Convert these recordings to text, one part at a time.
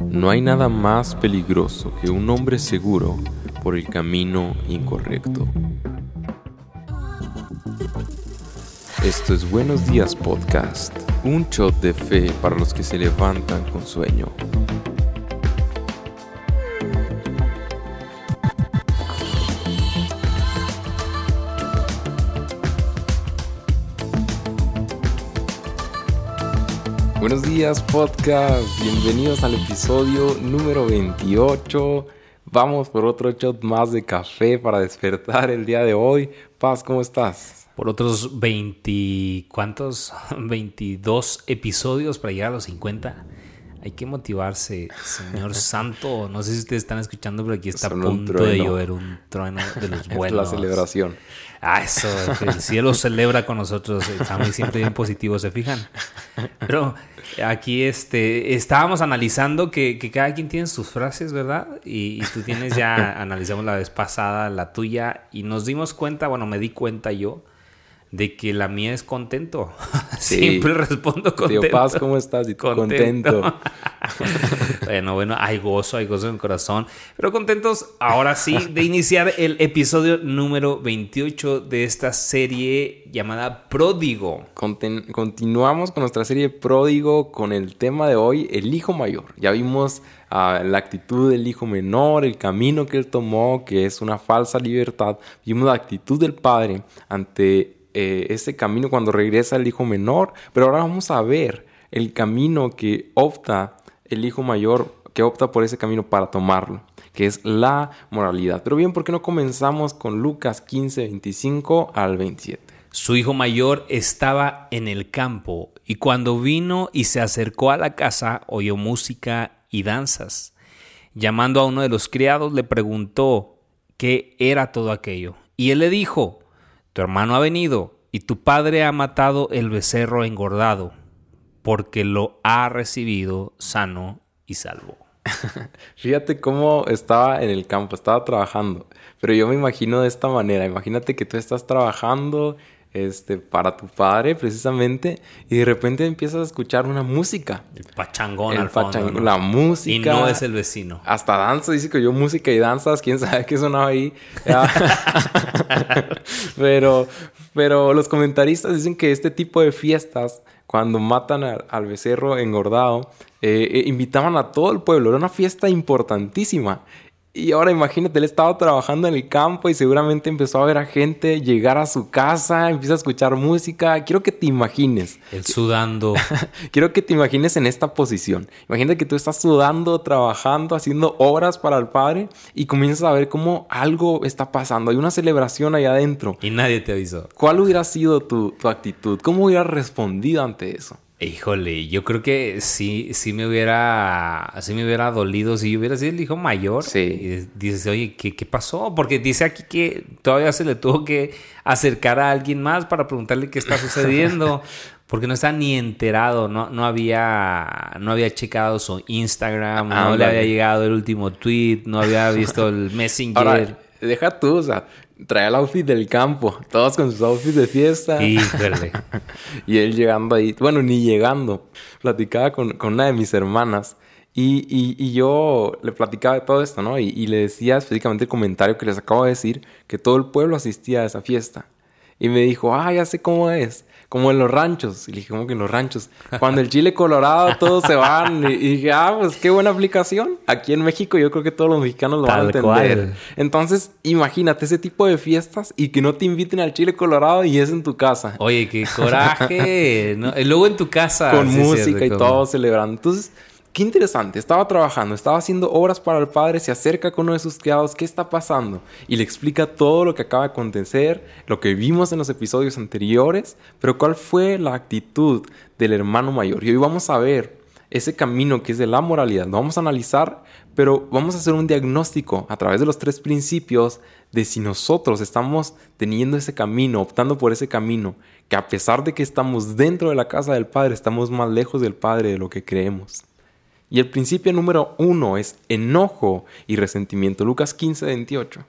No hay nada más peligroso que un hombre seguro por el camino incorrecto. Esto es Buenos Días Podcast, un shot de fe para los que se levantan con sueño. Días podcast, bienvenidos al episodio número 28. Vamos por otro shot más de café para despertar el día de hoy. Paz, ¿cómo estás? Por otros 20, ¿cuántos? 22 episodios para llegar a los 50. Hay que motivarse, Señor Santo. No sé si ustedes están escuchando, pero aquí está a punto de llover un trueno de los buenos. La celebración. Ah, eso, el cielo celebra con nosotros. Estamos siempre bien positivos, ¿se fijan? Pero aquí este, estábamos analizando que, cada quien tiene sus frases, ¿verdad? Y, y tú tienes ya, analizamos la vez pasada la tuya y nos dimos cuenta, bueno, me di cuenta yo, de que la mía es contento. Siempre respondo contento. Tío Paz, ¿cómo estás? contento. bueno, bueno, hay gozo, hay gozo en el corazón. Pero contentos ahora sí de iniciar el episodio número 28 de esta serie llamada Pródigo. continuamos con nuestra serie Pródigo con el tema de hoy, el hijo mayor. Ya vimos ah, la actitud del hijo menor, el camino que él tomó, que es una falsa libertad. Vimos la actitud del padre ante eh, ese camino cuando regresa el hijo menor, pero ahora vamos a ver el camino que opta el hijo mayor, que opta por ese camino para tomarlo, que es la moralidad. Pero bien, ¿por qué no comenzamos con Lucas 15, 25 al 27? Su hijo mayor estaba en el campo y cuando vino y se acercó a la casa oyó música y danzas. Llamando a uno de los criados le preguntó qué era todo aquello. Y él le dijo, tu hermano ha venido y tu padre ha matado el becerro engordado, porque lo ha recibido sano y salvo. Fíjate cómo estaba en el campo, estaba trabajando, pero yo me imagino de esta manera, imagínate que tú estás trabajando este, para tu padre precisamente y de repente empiezas a escuchar una música. El pachangón al fondo. La música. Y no es el vecino. Hasta danza, dice que yo música y danzas, quién sabe qué sonaba ahí. pero, pero los comentaristas dicen que este tipo de fiestas, cuando matan al, becerro engordado, eh, eh, invitaban a todo el pueblo, era una fiesta importantísima. Y ahora imagínate, él estaba trabajando en el campo y seguramente empezó a ver a gente llegar a su casa, empieza a escuchar música. Quiero que te imagines. El sudando. Quiero que te imagines en esta posición. Imagínate que tú estás sudando, trabajando, haciendo obras para el Padre y comienzas a ver cómo algo está pasando. Hay una celebración ahí adentro. Y nadie te avisó. ¿Cuál hubiera sido tu, tu actitud? ¿Cómo hubieras respondido ante eso? Híjole, yo creo que sí, sí me hubiera, sí me hubiera dolido si hubiera sido el hijo mayor. Sí. Y dices, oye, ¿qué, ¿qué, pasó? Porque dice aquí que todavía se le tuvo que acercar a alguien más para preguntarle qué está sucediendo. porque no está ni enterado, no, no había, no había checado su Instagram, no le había llegado el último tweet, no había visto el Messenger. Ahora, deja tú, o sea, trae el outfit del campo, todos con sus outfits de fiesta. Híjole. y él llegando ahí, bueno, ni llegando, platicaba con, una de mis hermanas y, y, yo le platicaba de todo esto, ¿no? Y, y, le decía específicamente el comentario que les acabo de decir, que todo el pueblo asistía a esa fiesta. Y me dijo, ah, ya sé cómo es como en los ranchos. Y dije, ¿cómo que en los ranchos? Cuando el chile colorado todos se van. Y, dije, ah, pues qué buena aplicación. Aquí en México yo creo que todos los mexicanos lo van a entender. Entonces, imagínate ese tipo de fiestas y que no te inviten al chile colorado y es en tu casa. Oye, qué coraje. Y luego en tu casa. Con música y todo celebrando. Entonces, Qué interesante, estaba trabajando, estaba haciendo obras para el padre, se acerca con uno de sus criados, ¿qué está pasando? Y le explica todo lo que acaba de acontecer, lo que vimos en los episodios anteriores, pero cuál fue la actitud del hermano mayor. Y hoy vamos a ver ese camino que es de la moralidad, lo vamos a analizar, pero vamos a hacer un diagnóstico a través de los tres principios de si nosotros estamos teniendo ese camino, optando por ese camino, que a pesar de que estamos dentro de la casa del Padre, estamos más lejos del Padre de lo que creemos. Y el principio número uno es enojo y resentimiento. Lucas 15, 28.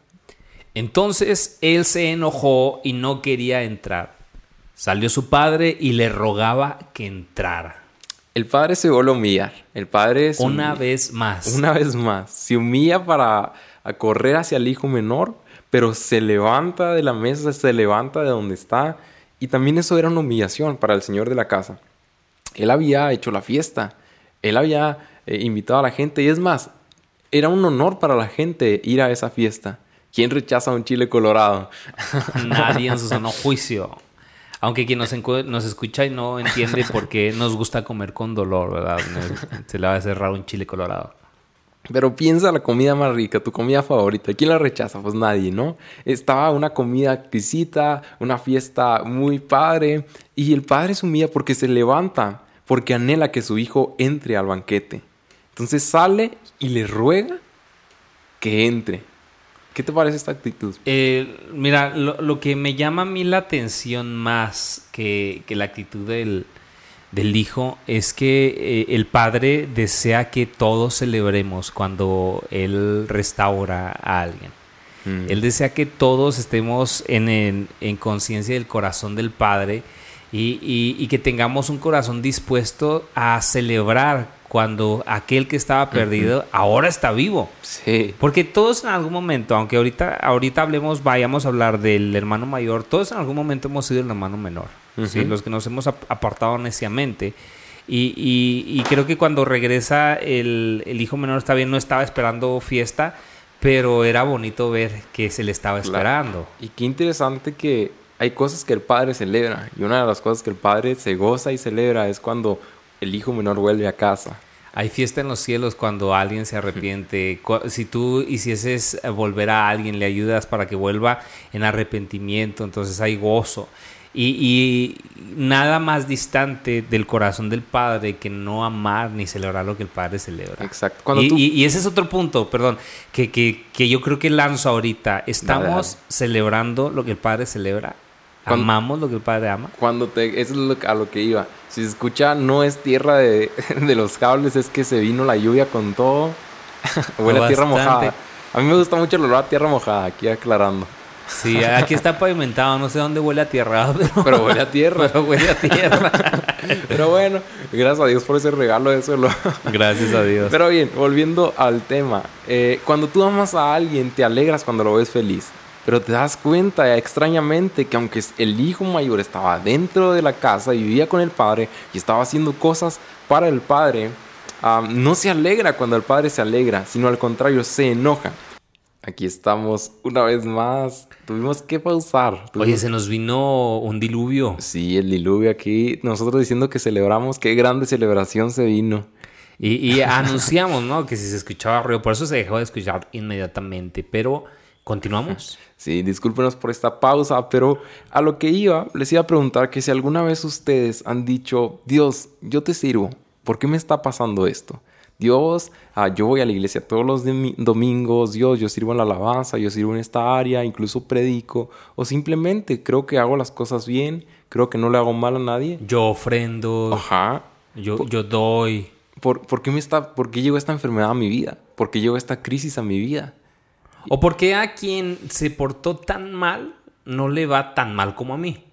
Entonces él se enojó y no quería entrar. Salió su padre y le rogaba que entrara. El padre se vuelve a humillar. El padre se Una vez más. Una vez más. Se humilla para a correr hacia el hijo menor, pero se levanta de la mesa, se levanta de donde está. Y también eso era una humillación para el señor de la casa. Él había hecho la fiesta. Él había eh, invitado a la gente. Y es más, era un honor para la gente ir a esa fiesta. ¿Quién rechaza un chile colorado? Nadie en su sano juicio. Aunque quien nos, nos escucha y no entiende por qué nos gusta comer con dolor, ¿verdad? Se le va a hacer raro un chile colorado. Pero piensa la comida más rica, tu comida favorita. ¿Quién la rechaza? Pues nadie, ¿no? Estaba una comida exquisita, una fiesta muy padre. Y el padre se humilla porque se levanta, porque anhela que su hijo entre al banquete. Entonces sale y le ruega que entre. ¿Qué te parece esta actitud? Eh, mira, lo, lo que me llama a mí la atención más que, que la actitud del, del hijo es que eh, el padre desea que todos celebremos cuando él restaura a alguien. Mm. Él desea que todos estemos en, en- en conciencia del corazón del Padre y, y- y que tengamos un corazón dispuesto a celebrar cuando aquel que estaba perdido ahora está vivo. Sí. Porque todos en algún momento, aunque ahorita, ahorita hablemos, vayamos a hablar del hermano mayor, todos en algún momento hemos sido el hermano menor. ¿sí? Los que nos hemos ap- apartado neciamente. Y, y- y creo que cuando regresa el, el hijo menor está bien, no estaba esperando fiesta, pero era bonito ver que se le estaba esperando. Y qué interesante que hay cosas que el padre celebra. Y una de las cosas que el padre se goza y celebra es cuando el hijo menor vuelve a casa. Hay fiesta en los cielos cuando alguien se arrepiente. Si tú hicieses volver a alguien, le ayudas para que vuelva en arrepentimiento, entonces hay gozo. Y, y nada más distante del corazón del Padre que no amar ni celebrar lo que el Padre celebra. Exacto. Cuando y, tú... y- y ese es otro punto, perdón, que, que- que yo creo que lanzo ahorita. Estamos Dale, dale. celebrando lo que el Padre celebra. Cuando- Amamos lo que el Padre ama. Cuando te... Eso es lo a lo que iba. Si se escucha, no es tierra de, de los cables, es que se vino la lluvia con todo. Huele a tierra mojada. A mí me gusta mucho el olor a tierra mojada, aquí aclarando. Sí, aquí está pavimentado, no sé dónde huele a tierra, pero, Pero huele a tierra. pero huele a tierra. Pero bueno, gracias a Dios por ese regalo de ese olor. Gracias a Dios. Pero bien, volviendo al tema. eh, cuando tú amas a alguien, te alegras cuando lo ves feliz. Pero te das cuenta extrañamente que aunque el hijo mayor estaba dentro de la casa y vivía con el padre y estaba haciendo cosas para el padre, ah, no se alegra cuando el padre se alegra, sino al contrario, se enoja. Aquí estamos una vez más. Tuvimos que pausar. Oye, Tuvimos- se nos vino un diluvio. Sí, el diluvio aquí. Nosotros diciendo que celebramos. Qué grande celebración se vino. Y, y anunciamos, ¿no? Que si se escuchaba ruido, por eso se dejó de escuchar inmediatamente. Pero continuamos. Sí, discúlpenos por esta pausa, pero a lo que iba, les iba a preguntar que si alguna vez ustedes han dicho, Dios, yo te sirvo, ¿por qué me está pasando esto? Dios, ah, yo voy a la iglesia todos los domi- domingos, Dios, yo sirvo en la alabanza, yo sirvo en esta área, incluso predico, o simplemente creo que hago las cosas bien, creo que no le hago mal a nadie. Yo ofrendo, Ajá. yo, yo doy. ¿Por, por qué me está, por qué llegó esta enfermedad a mi vida? ¿Por qué llegó esta crisis a mi vida? ¿O por qué a quien se portó tan mal no le va tan mal como a mí?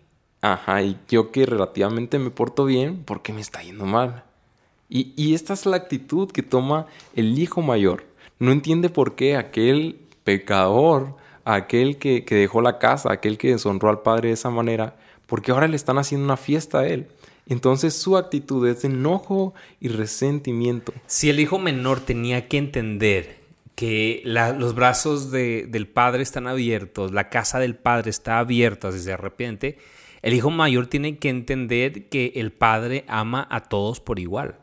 Ajá, y yo que relativamente me porto bien, ¿por qué me está yendo mal? Y, y esta es la actitud que toma el hijo mayor. No entiende por qué aquel pecador, aquel que, que dejó la casa, aquel que deshonró al padre de esa manera, porque ahora le están haciendo una fiesta a él. Entonces su actitud es de enojo y resentimiento. Si el hijo menor tenía que entender que la- los brazos de- del padre están abiertos, la casa del padre está abierta si se arrepiente, el hijo mayor tiene que entender que el padre ama a todos por igual.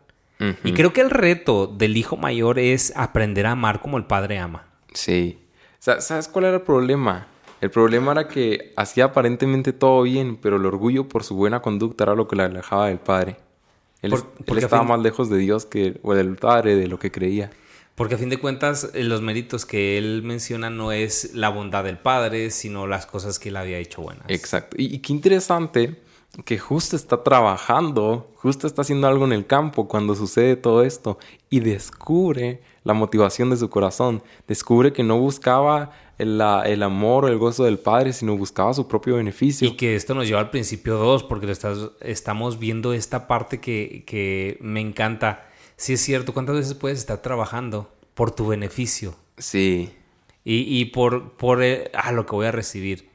Y creo que el reto del hijo mayor es aprender a amar como el padre ama. Sí. Sa- ¿Sabes cuál era el problema? El problema era que hacía aparentemente todo bien, pero el orgullo por su buena conducta era lo que le alejaba del padre. Él, Por- él estaba más lejos de Dios que o del padre, de lo que creía. Porque a fin de cuentas, eh, los méritos que él menciona no es la bondad del padre, sino las cosas que él había hecho buenas. Exacto. Y, y qué interesante que justo está trabajando, justo está haciendo algo en el campo cuando sucede todo esto y descubre la motivación de su corazón. Descubre que no buscaba el, el, amor o el gozo del Padre, sino buscaba su propio beneficio. Y que esto nos lleva al principio 2, porque estás, estamos viendo esta parte que, que me encanta. Sí es cierto, ¿cuántas veces puedes estar trabajando por tu beneficio? Sí. Y, y por, por ah, lo que voy a recibir.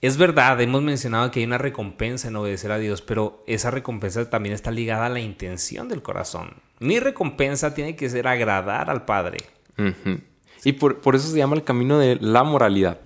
Es verdad, hemos mencionado que hay una recompensa en obedecer a Dios, pero esa recompensa también está ligada a la intención del corazón. Mi recompensa tiene que ser agradar al Padre. Y por, por, eso se llama el camino de la moralidad.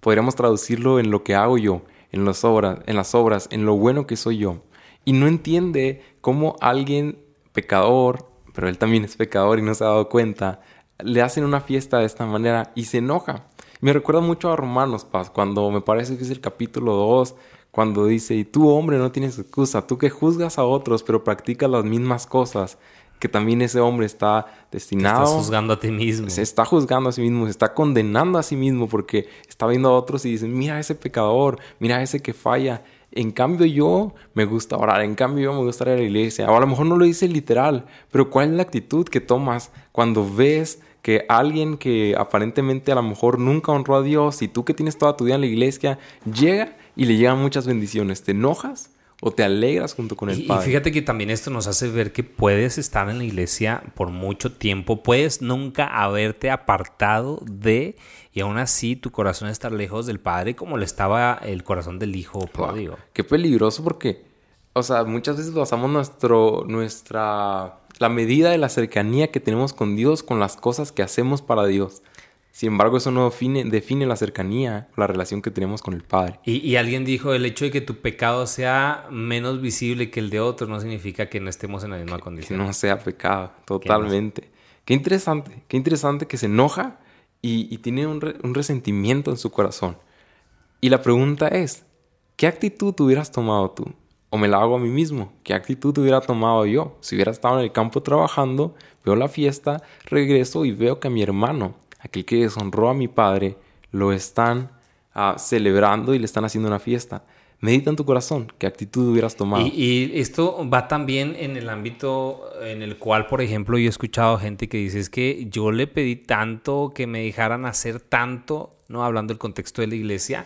Podríamos traducirlo en lo que hago yo, en las obras, en las obras, en lo bueno que soy yo. Y no entiende cómo alguien pecador, pero él también es pecador y no se ha dado cuenta, le hacen una fiesta de esta manera y se enoja. Me recuerda mucho a Romanos, Paz, cuando me parece que es el capítulo 2, cuando dice, y tú hombre no tienes excusa, tú que juzgas a otros pero practicas las mismas cosas, que también ese hombre está destinado... Estás juzgando a ti mismo. Se está juzgando a sí mismo, se está condenando a sí mismo porque está viendo a otros y dice, mira ese pecador, mira ese que falla. En cambio yo me gusta orar, en cambio yo me gusta ir a la iglesia. O a lo mejor no lo dice literal, pero ¿cuál es la actitud que tomas cuando ves que alguien que aparentemente a lo mejor nunca honró a Dios y tú que tienes toda tu vida en la iglesia, llega y le llegan muchas bendiciones. ¿Te enojas o te alegras junto con el y, Padre? Y fíjate que también esto nos hace ver que puedes estar en la iglesia por mucho tiempo, puedes nunca haberte apartado de y aún así tu corazón estar lejos del Padre como le estaba el corazón del Hijo pródigo. qué peligroso porque, o sea, muchas veces basamos nuestro, nuestra la medida de la cercanía que tenemos con Dios con las cosas que hacemos para Dios. Sin embargo, eso no define, define la cercanía la relación que tenemos con el Padre. Y, alguien dijo, el hecho de que tu pecado sea menos visible que el de otro no significa que no estemos en la misma condición. Que no sea pecado, totalmente. Qué interesante, qué interesante que se enoja y, tiene un, resentimiento en su corazón. Y la pregunta es, ¿qué actitud hubieras tomado tú? o me la hago a mí mismo. ¿Qué actitud hubiera tomado yo? Si hubiera estado en el campo trabajando, veo la fiesta, regreso y veo que a mi hermano, aquel que deshonró a mi padre, lo están ah, celebrando y le están haciendo una fiesta. Medita en tu corazón, qué actitud hubieras tomado. Y, esto va también en el ámbito en el cual, por ejemplo, yo he escuchado gente que dice es que yo le pedí tanto que me dejaran hacer tanto ¿no? Hablando del contexto de la iglesia.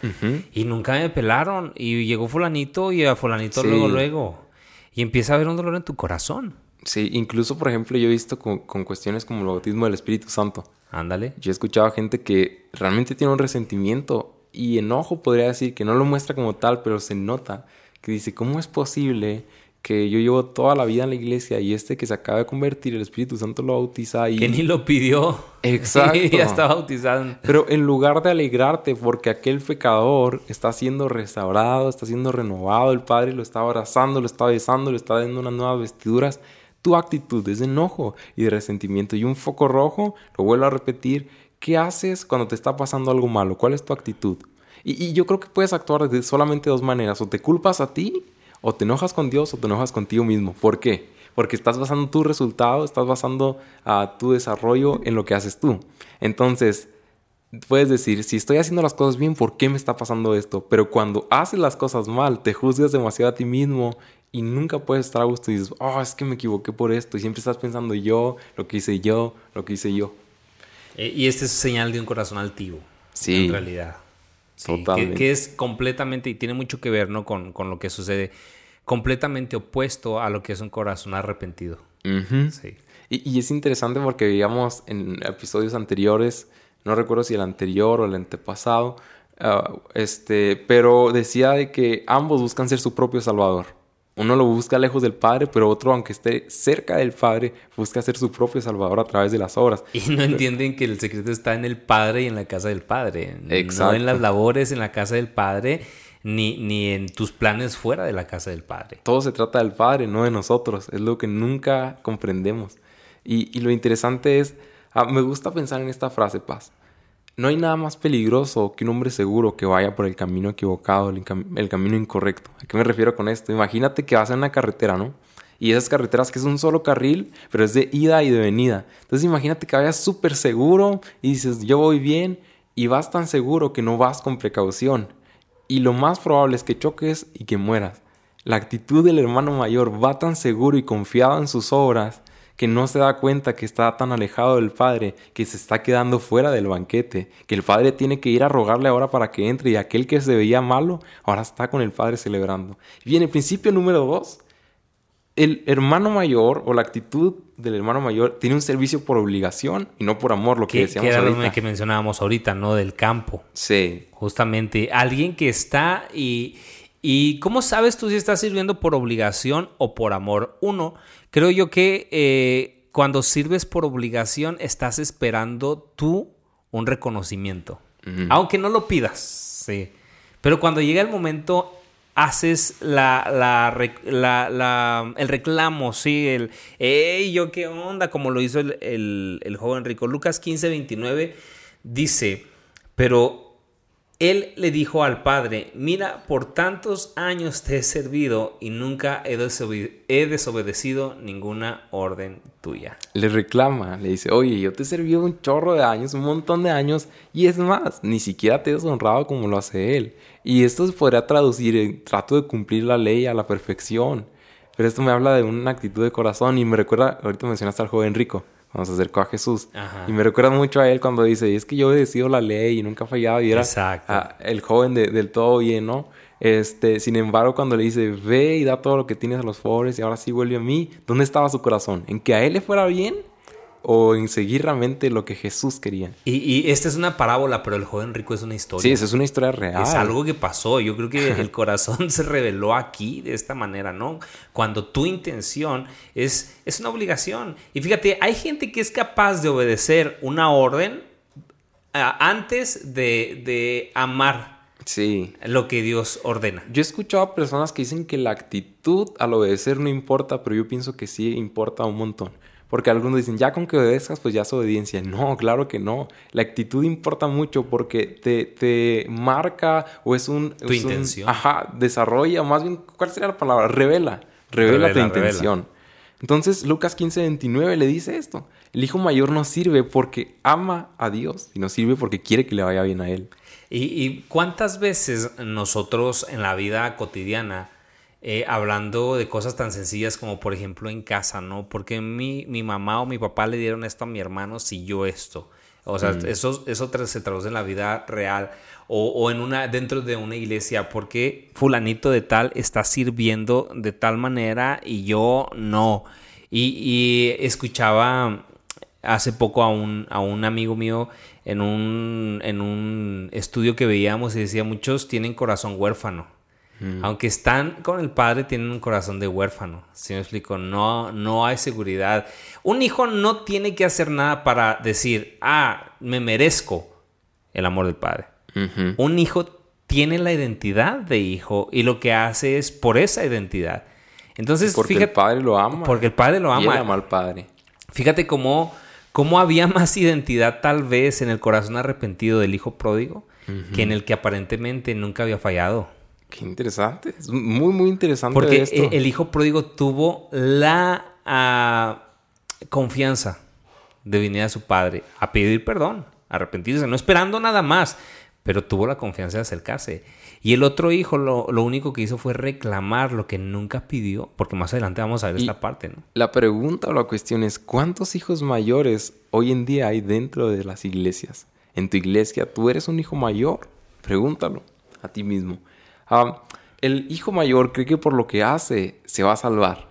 Y nunca me pelaron. Y llegó fulanito y a fulanito luego, luego. Y empieza a haber un dolor en tu corazón. Sí, incluso, por ejemplo, yo he visto con, cuestiones como el bautismo del Espíritu Santo. Ándale. Yo he escuchado a gente que realmente tiene un resentimiento y enojo, podría decir, que no lo muestra como tal, pero se nota. Que dice, ¿cómo es posible que yo llevo toda la vida en la iglesia y este que se acaba de convertir, el Espíritu Santo lo bautiza y... Que ni lo pidió. Exacto. ya está bautizado. Pero en lugar de alegrarte porque aquel pecador está siendo restaurado, está siendo renovado, el Padre lo está abrazando, lo está besando, le está dando unas nuevas vestiduras, tu actitud es de enojo y de resentimiento. Y un foco rojo, lo vuelvo a repetir, ¿qué haces cuando te está pasando algo malo? ¿Cuál es tu actitud? Y, yo creo que puedes actuar de solamente dos maneras. O te culpas a ti o te enojas con Dios o te enojas contigo mismo. ¿Por qué? Porque estás basando tu resultado, estás basando a tu desarrollo en lo que haces tú. Entonces, puedes decir, si estoy haciendo las cosas bien, ¿por qué me está pasando esto? Pero cuando haces las cosas mal, te juzgas demasiado a ti mismo y nunca puedes estar a gusto y dices, oh, es que me equivoqué por esto. Y siempre estás pensando yo, lo que hice yo, lo que hice yo. Eh, y este es señal de un corazón altivo. Sí. En realidad. Totalmente. Que, es completamente, y tiene mucho que ver ¿no? con, con lo que sucede completamente opuesto a lo que es un corazón arrepentido. sí. y, es interesante porque, digamos, en episodios anteriores, no recuerdo si el anterior o el antepasado, ah, este, pero decía de que ambos buscan ser su propio salvador. Uno lo busca lejos del Padre, pero otro, aunque esté cerca del Padre, busca ser su propio Salvador a través de las obras. Y no entienden que el secreto está en el Padre y en la casa del Padre. Exacto. No en las labores en la casa del Padre ni, ni en tus planes fuera de la casa del Padre. Todo se trata del Padre, no de nosotros. Es lo que nunca comprendemos. Y, lo interesante es, ah, me gusta pensar en esta frase, Paz. No hay nada más peligroso que un hombre seguro que vaya por el camino equivocado, el, camino incorrecto. ¿A qué me refiero con esto? Imagínate que vas en una carretera, ¿no? Y esas carreteras que es un solo carril, pero es de ida y de venida. Entonces imagínate que vayas súper seguro y dices, yo voy bien, y vas tan seguro que no vas con precaución y lo más probable es que choques y que mueras. La actitud del hermano mayor va tan seguro y confiado en sus obras que no se da cuenta que está tan alejado del Padre, que se está quedando fuera del banquete, que el Padre tiene que ir a rogarle ahora para que entre y aquel que se veía malo, ahora está con el Padre celebrando. Bien, el principio número dos, el hermano mayor o la actitud del hermano mayor tiene un servicio por obligación y no por amor, lo que, decíamos que era lo que mencionábamos ahorita, ¿no? Del campo. Sí. Justamente, alguien que está y... ¿Y cómo sabes tú si estás sirviendo por obligación o por amor? Uno, creo yo que eh, cuando sirves por obligación estás esperando tú un reconocimiento, aunque no lo pidas, sí. Pero cuando llega el momento haces la, la, el reclamo, ¿sí? El, hey, yo qué onda, como lo hizo el, el, joven rico. Lucas 15, 29 dice, pero él le dijo al padre, mira, por tantos años te he servido y nunca he, desobedecido ninguna orden tuya. Le reclama, le dice, oye, yo te he servido un chorro de años, un montón de años, y es más, ni siquiera te he deshonrado como lo hace él. Y esto se podría traducir en trato de cumplir la ley a la perfección. Pero esto me habla de una actitud de corazón y me recuerda, ahorita mencionaste al joven rico cuando se acercó a Jesús. Y me recuerda mucho a él cuando dice, es que yo he obedecido la ley y nunca he fallado y era el joven del todo bien, ¿no? Este, sin embargo, cuando le dice, ve y da todo lo que tienes a los pobres y ahora sí vuelve a mí, ¿dónde estaba su corazón? ¿En que a él le fuera bien o en seguir realmente lo que Jesús quería. Y, esta es una parábola, pero el joven rico es una historia. Sí, esa es una historia real. Es algo que pasó. Yo creo que el corazón se reveló aquí de esta manera, ¿no? Cuando tu intención es, es una obligación. Y fíjate, hay gente que es capaz de obedecer una orden antes de, de amar Sí. Lo que Dios ordena. Yo he escuchado a personas que dicen que la actitud al obedecer no importa, pero yo pienso que sí importa un montón. Porque algunos dicen, ya con que obedezcas, pues ya es obediencia. No, claro que no. La actitud importa mucho porque te, te marca o es un... Tu intención. ajá, desarrolla, más bien, ¿cuál sería la palabra? Revela. Revela, tu intención. Entonces, Lucas 15, 29 le dice esto. El hijo mayor no sirve porque ama a Dios, y no sirve porque quiere que le vaya bien a él. ¿Y, y cuántas veces nosotros en la vida cotidiana eh, hablando de cosas tan sencillas como por ejemplo en casa, ¿no? Porque mi, mi mamá o mi papá le dieron esto a mi hermano si yo esto. O sea, mm. eso, eso se traduce en la vida real o, o, en una, dentro de una iglesia. porque fulanito de tal está sirviendo de tal manera y yo no? Y, y escuchaba hace poco a un, a un amigo mío en un, en un estudio que veíamos y decía, muchos tienen corazón huérfano. Mm. Aunque están con el padre, tienen un corazón de huérfano. Si me explico? No, no hay seguridad. Un hijo no tiene que hacer nada para decir, ah, me merezco el amor del padre. Un hijo tiene la identidad de hijo y lo que hace es por esa identidad. Entonces, porque el padre lo ama. Porque el padre lo ama. Y él ama al padre. Fíjate cómo, cómo había más identidad tal vez en el corazón arrepentido del hijo pródigo que en el que aparentemente nunca había fallado. Qué interesante. Es muy, muy interesante. Porque el hijo pródigo tuvo la ah, confianza de venir a su padre a pedir perdón, a arrepentirse, no esperando nada más, pero tuvo la confianza de acercarse. Y el otro hijo lo, único que hizo fue reclamar lo que nunca pidió, porque más adelante vamos a ver esta parte, ¿no? La pregunta o la cuestión es, ¿cuántos hijos mayores hoy en día hay dentro de las iglesias? En tu iglesia, ¿tú eres un hijo mayor? Pregúntalo a ti mismo. Ah, el hijo mayor cree que por lo que hace se va a salvar.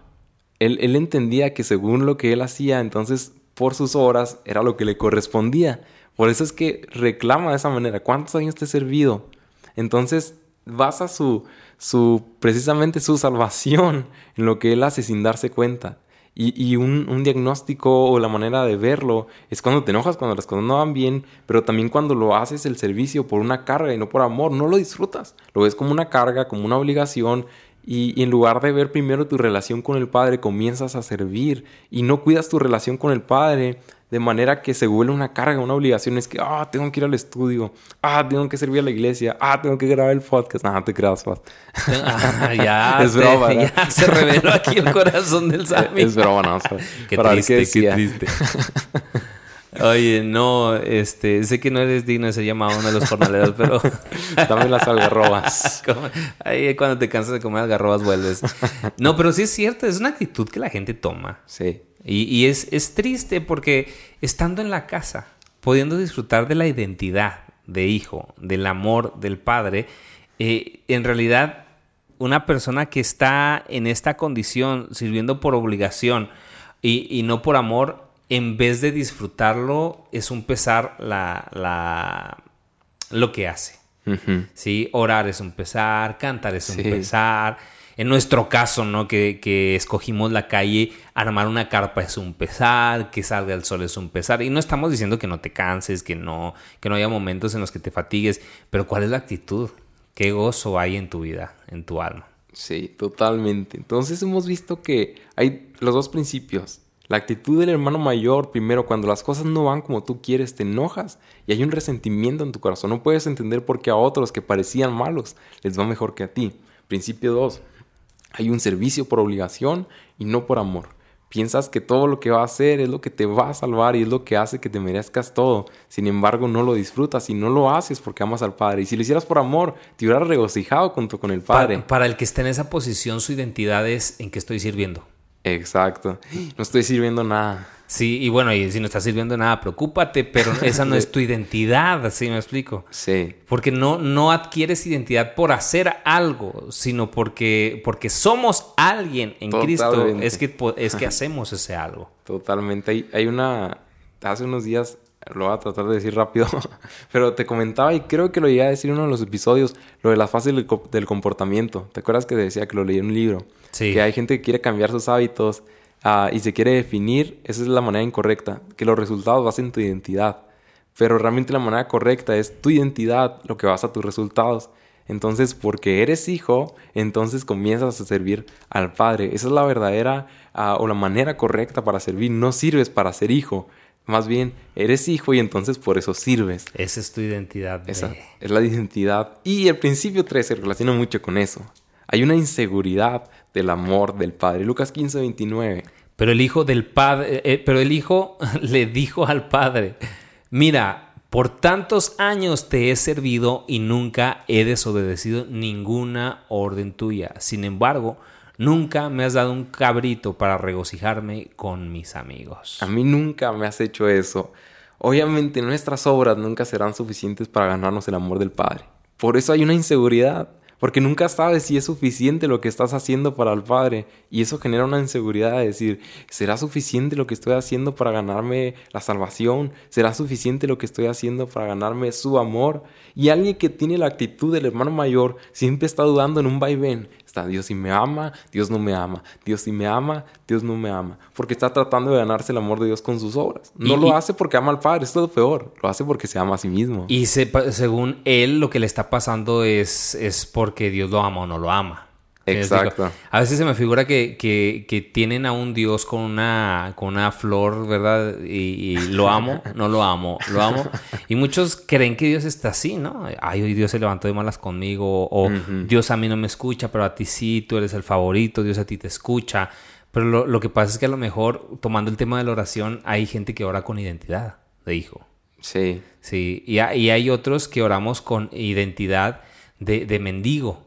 Él, entendía que según lo que él hacía, entonces por sus obras era lo que le correspondía. Por eso es que reclama de esa manera. ¿Cuántos años te he servido? Entonces basa su, su, precisamente su salvación en lo que él hace sin darse cuenta. Y, un, diagnóstico o la manera de verlo es cuando te enojas, cuando las cosas no van bien, pero también cuando lo haces el servicio por una carga y no por amor, no lo disfrutas. Lo ves como una carga, como una obligación y, en lugar de ver primero tu relación con el Padre, comienzas a servir y no cuidas tu relación con el Padre de manera que se vuelve una carga, una obligación. Es que, ah, tengo que ir al estudio, ah, tengo que servir a la iglesia, ah, tengo que grabar el podcast. No, te creas, ah, ya, es broma, ya se reveló aquí el corazón del Sammy. Es broma, no. qué triste, qué, triste. Oye, no, este, sé que no eres digno de ser llamado uno de los jornaleros, pero... Dame las algarrobas. Ahí cuando te cansas de comer algarrobas vuelves. No, pero sí es cierto, es una actitud que la gente toma. Sí. Y, es, es triste porque estando en la casa, pudiendo disfrutar de la identidad de hijo, del amor del padre, eh, en realidad una persona que está en esta condición sirviendo por obligación y, no por amor, en vez de disfrutarlo, es un pesar la, la, lo que hace. ¿Sí? Orar es un pesar, cantar es un pesar en nuestro caso, ¿no? Que, escogimos la calle, armar una carpa es un pesar, que salga el sol es un pesar. Y no estamos diciendo que no te canses, que no, que no haya momentos en los que te fatigues, pero ¿cuál es la actitud? ¿Qué gozo hay en tu vida, en tu alma? Sí, totalmente. Entonces hemos visto que hay los dos principios. La actitud del hermano mayor, primero, cuando las cosas no van como tú quieres, te enojas y hay un resentimiento en tu corazón. No puedes entender por qué a otros que parecían malos les va mejor que a ti. Principio 2. Hay un servicio por obligación y no por amor. Piensas que todo lo que va a hacer es lo que te va a salvar y es lo que hace que te merezcas todo. Sin embargo, no lo disfrutas y no lo haces porque amas al Padre. Y si lo hicieras por amor, te hubieras regocijado junto con el Padre. Para, para el que esté en esa posición, su identidad es en que estoy sirviendo. Exacto. No estoy sirviendo nada. Sí, y bueno, y si no estás sirviendo nada, preocúpate, pero esa no es tu identidad, así me explico. Sí. Porque no, no adquieres identidad por hacer algo, sino porque, porque somos alguien en Cristo, es que, es que hacemos ese algo. Totalmente. Hay, hay una, hace unos días, lo voy a tratar de decir rápido, pero te comentaba y creo que lo llegué a decir en uno de los episodios, lo de las fases del, comportamiento. ¿Te acuerdas que decía que lo leí en un libro? Sí. Que hay gente que quiere cambiar sus hábitos Ah, y se quiere definir, esa es la manera incorrecta, que los resultados basen tu identidad. Pero realmente la manera correcta es tu identidad lo que basa tus resultados. Entonces, porque eres hijo, entonces comienzas a servir al Padre. Esa es la verdadera ah, o la manera correcta para servir. No sirves para ser hijo. Más bien, eres hijo y entonces por eso sirves. Esa es tu identidad. Esa es la identidad. Y el principio 3 se relaciona mucho con eso. Hay una inseguridad del amor del Padre. Lucas 15, 29. Pero el hijo del padre, eh, pero el hijo le dijo al padre, mira, por tantos años te he servido y nunca he desobedecido ninguna orden tuya. Sin embargo, nunca me has dado un cabrito para regocijarme con mis amigos. A mí nunca me has hecho eso. Obviamente nuestras obras nunca serán suficientes para ganarnos el amor del Padre. Por eso hay una inseguridad. Porque nunca sabes si es suficiente lo que estás haciendo para el Padre. Y eso genera una inseguridad de decir, ¿será suficiente lo que estoy haciendo para ganarme la salvación? ¿Será suficiente lo que estoy haciendo para ganarme su amor? Y alguien que tiene la actitud del hermano mayor siempre está dudando en un vaivén. Dios si me ama, Dios no me ama. Dios si me ama, Dios no me ama. Porque está tratando de ganarse el amor de Dios con sus obras. No lo hace porque ama al Padre, es lo peor. Lo hace porque se ama a sí mismo. Y según él, lo que le está pasando es, es porque Dios lo ama o no lo ama. Exacto. a veces se me figura que, que, tienen a un Dios con una, con una flor, ¿verdad? Y, lo amo, no lo amo, lo amo. Y muchos creen que Dios está así, ¿no? Ay, hoy Dios se levantó de malas conmigo, o Dios a mí no me escucha, pero a ti sí, tú eres el favorito, Dios a ti te escucha. Pero lo, lo que pasa es que a lo mejor, tomando el tema de la oración, hay gente que ora con identidad de hijo. Sí. Sí, y, y hay otros que oramos con identidad de, de mendigo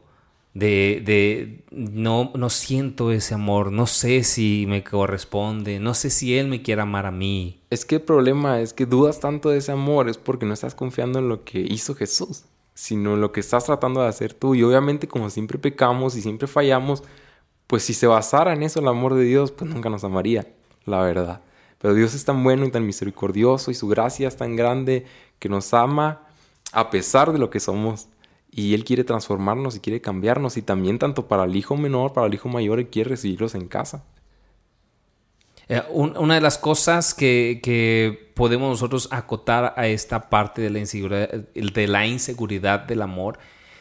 de, de no, no siento ese amor, no sé si me corresponde, no sé si él me quiere amar a mí. Es que el problema es que dudas tanto de ese amor es porque no estás confiando en lo que hizo Jesús, sino en lo que estás tratando de hacer tú. Y obviamente como siempre pecamos y siempre fallamos, pues si se basara en eso el amor de Dios, pues nunca nos amaría, la verdad. Pero Dios es tan bueno y tan misericordioso y su gracia es tan grande que nos ama a pesar de lo que somos y Él quiere transformarnos y quiere cambiarnos. Y también tanto para el hijo menor, para el hijo mayor, Él quiere recibirlos en casa. Eh, una de las cosas que, podemos nosotros acotar a esta parte de la, inseguridad, de la inseguridad del amor,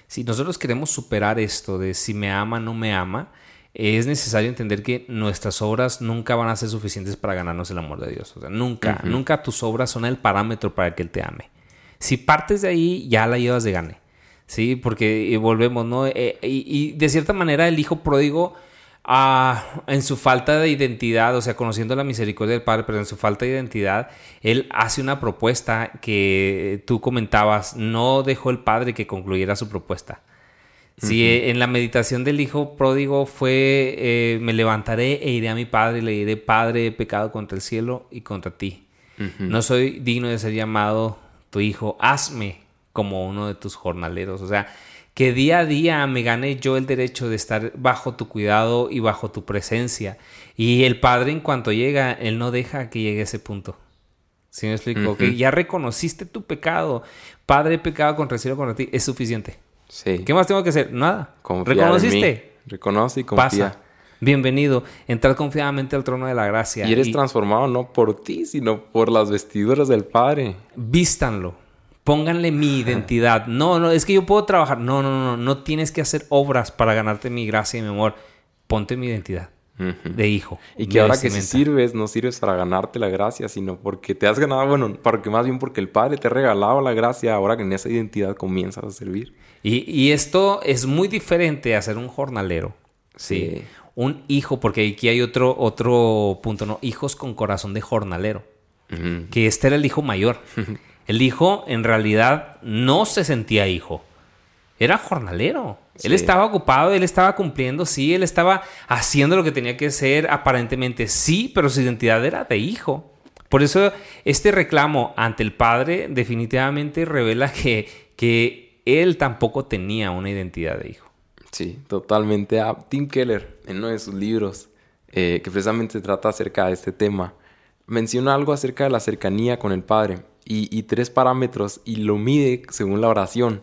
si nosotros queremos superar esto de si me ama, no me ama, es necesario entender que nuestras obras nunca van a ser suficientes para ganarnos el amor de Dios. O sea, nunca, nunca tus obras son el parámetro para que Él te ame. Si partes de ahí, ya la llevas de gane. Sí, porque volvemos, ¿no? Eh, y, de cierta manera el hijo pródigo, ah, en su falta de identidad, o sea, conociendo la misericordia del Padre, pero en su falta de identidad, él hace una propuesta que tú comentabas, no dejó el Padre que concluyera su propuesta. Sí, eh, en la meditación del hijo pródigo fue, eh, me levantaré e iré a mi padre y le diré, Padre, he pecado contra el cielo y contra ti. No soy digno de ser llamado tu hijo, hazme como uno de tus jornaleros. O sea, que día a día me gane yo el derecho de estar bajo tu cuidado y bajo tu presencia. Y el Padre en cuanto llega, Él no deja que llegue a ese punto. ¿Sí me explico? Que ya reconociste tu pecado. Padre, pecado contra el cielo contra ti. Es suficiente. Sí. ¿Qué más tengo que hacer? Nada. ¿Reconociste? Reconoce y confía. Pasa. Bienvenido. Entrar confiadamente al trono de la gracia. Y eres transformado no por ti, sino por las vestiduras del Padre. Vístanlo. Pónganle mi identidad. No, no, es que yo puedo trabajar. No, no, no, no tienes que hacer obras para ganarte mi gracia y mi amor. Ponte mi identidad de hijo. Y que ahora que sirves, no sirves para ganarte la gracia, sino porque te has ganado, bueno, porque más bien porque el Padre te ha regalado la gracia, ahora que en esa identidad comienzas a servir. Y, esto es muy diferente a ser un jornalero. Sí. Un hijo, porque aquí hay otro, otro punto, ¿no? Hijos con corazón de jornalero. Que este era el hijo mayor. el hijo en realidad no se sentía hijo era jornalero. Él estaba ocupado, él estaba cumpliendo, sí, él estaba haciendo lo que tenía que hacer, aparentemente sí, pero su identidad era de hijo. Por eso este reclamo ante el padre definitivamente revela que, que él tampoco tenía una identidad de hijo. Sí, totalmente. A Tim Keller, en uno de sus libros, eh, que precisamente trata acerca de este tema, menciona algo acerca de la cercanía con el Padre y, tres parámetros y lo mide según la oración.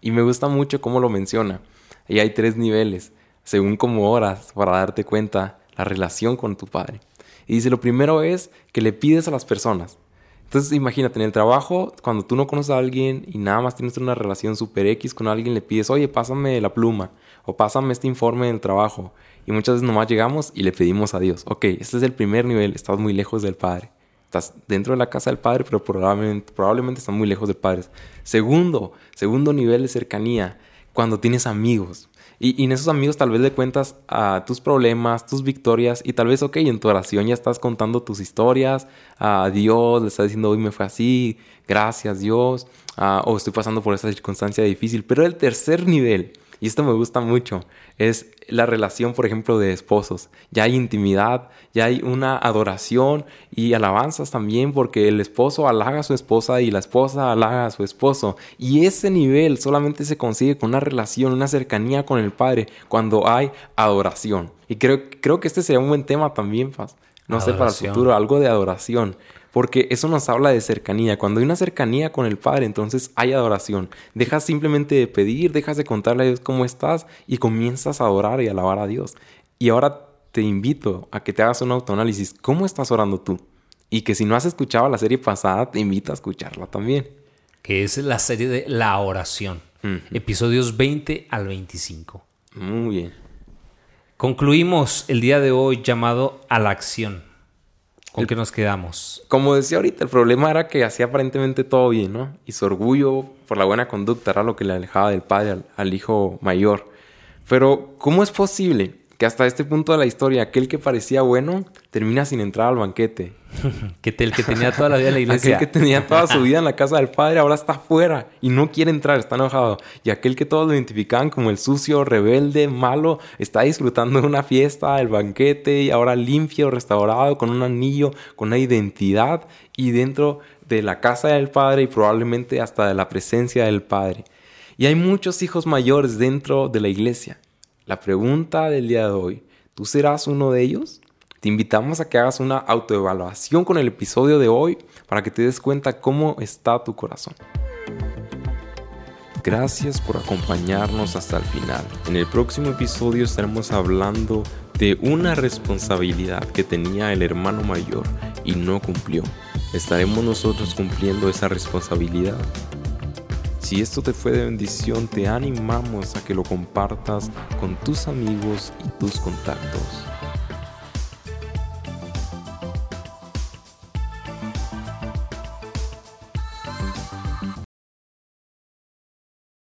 Y me gusta mucho cómo lo menciona. Y hay tres niveles, según cómo oras, para darte cuenta la relación con tu padre. Y dice, lo primero es que le pides a las personas. Entonces imagínate, en el trabajo, cuando tú no conoces a alguien y nada más tienes una relación super X con alguien, le pides, oye, pásame la pluma o pásame este informe del trabajo. Y muchas veces nomás llegamos y le pedimos a Dios, ok, este es el primer nivel, estás muy lejos del Padre. Estás dentro de la casa del Padre, pero probablemente, probablemente estás muy lejos del Padre. Segundo, segundo nivel de cercanía, cuando tienes amigos. Y, en esos amigos tal vez le cuentas a tus problemas, tus victorias y tal vez, ok, en tu oración ya estás contando tus historias a Dios, le estás diciendo, hoy me fue así, gracias Dios, o estoy pasando por esa circunstancia difícil. Pero el tercer nivel y esto me gusta mucho, es la relación, por ejemplo, de esposos. Ya hay intimidad, ya hay una adoración y alabanzas también porque el esposo halaga a su esposa y la esposa halaga a su esposo. Y ese nivel solamente se consigue con una relación, una cercanía con el Padre cuando hay adoración. Y creo, creo que este sería un buen tema también, Paz. No sé, para el futuro, algo de adoración. Porque eso nos habla de cercanía. Cuando hay una cercanía con el Padre, entonces hay adoración. Dejas simplemente de pedir, dejas de contarle a Dios cómo estás y comienzas a adorar y alabar a Dios. Y ahora te invito a que te hagas un autoanálisis. ¿Cómo estás orando tú? Y que si no has escuchado la serie pasada, te invito a escucharla también. Que es la serie de la oración. Episodios 20 al 25. Muy bien. Concluimos el día de hoy llamado a la acción. ¿Con qué nos quedamos? Como decía ahorita, el problema era que hacía aparentemente todo bien, ¿no? Y su orgullo por la buena conducta era lo que le alejaba del padre al hijo mayor. Pero, ¿cómo es posible que hasta este punto de la historia aquel que parecía bueno termina sin entrar al banquete. que el que tenía toda la vida en la iglesia. aquel que tenía toda su vida en la casa del padre ahora está afuera y no quiere entrar, está enojado. Y aquel que todos lo identificaban como el sucio, rebelde, malo, está disfrutando de una fiesta, el banquete y ahora limpio, restaurado, con un anillo, con una identidad y dentro de la casa del padre y probablemente hasta de la presencia del padre. Y hay muchos hijos mayores dentro de la iglesia la pregunta del día de hoy, ¿tú serás uno de ellos? Te invitamos a que hagas una autoevaluación con el episodio de hoy para que te des cuenta cómo está tu corazón. Gracias por acompañarnos hasta el final. En el próximo episodio estaremos hablando de una responsabilidad que tenía el hermano mayor y no cumplió. ¿Estaremos nosotros cumpliendo esa responsabilidad? Si esto te fue de bendición, te animamos a que lo compartas con tus amigos y tus contactos.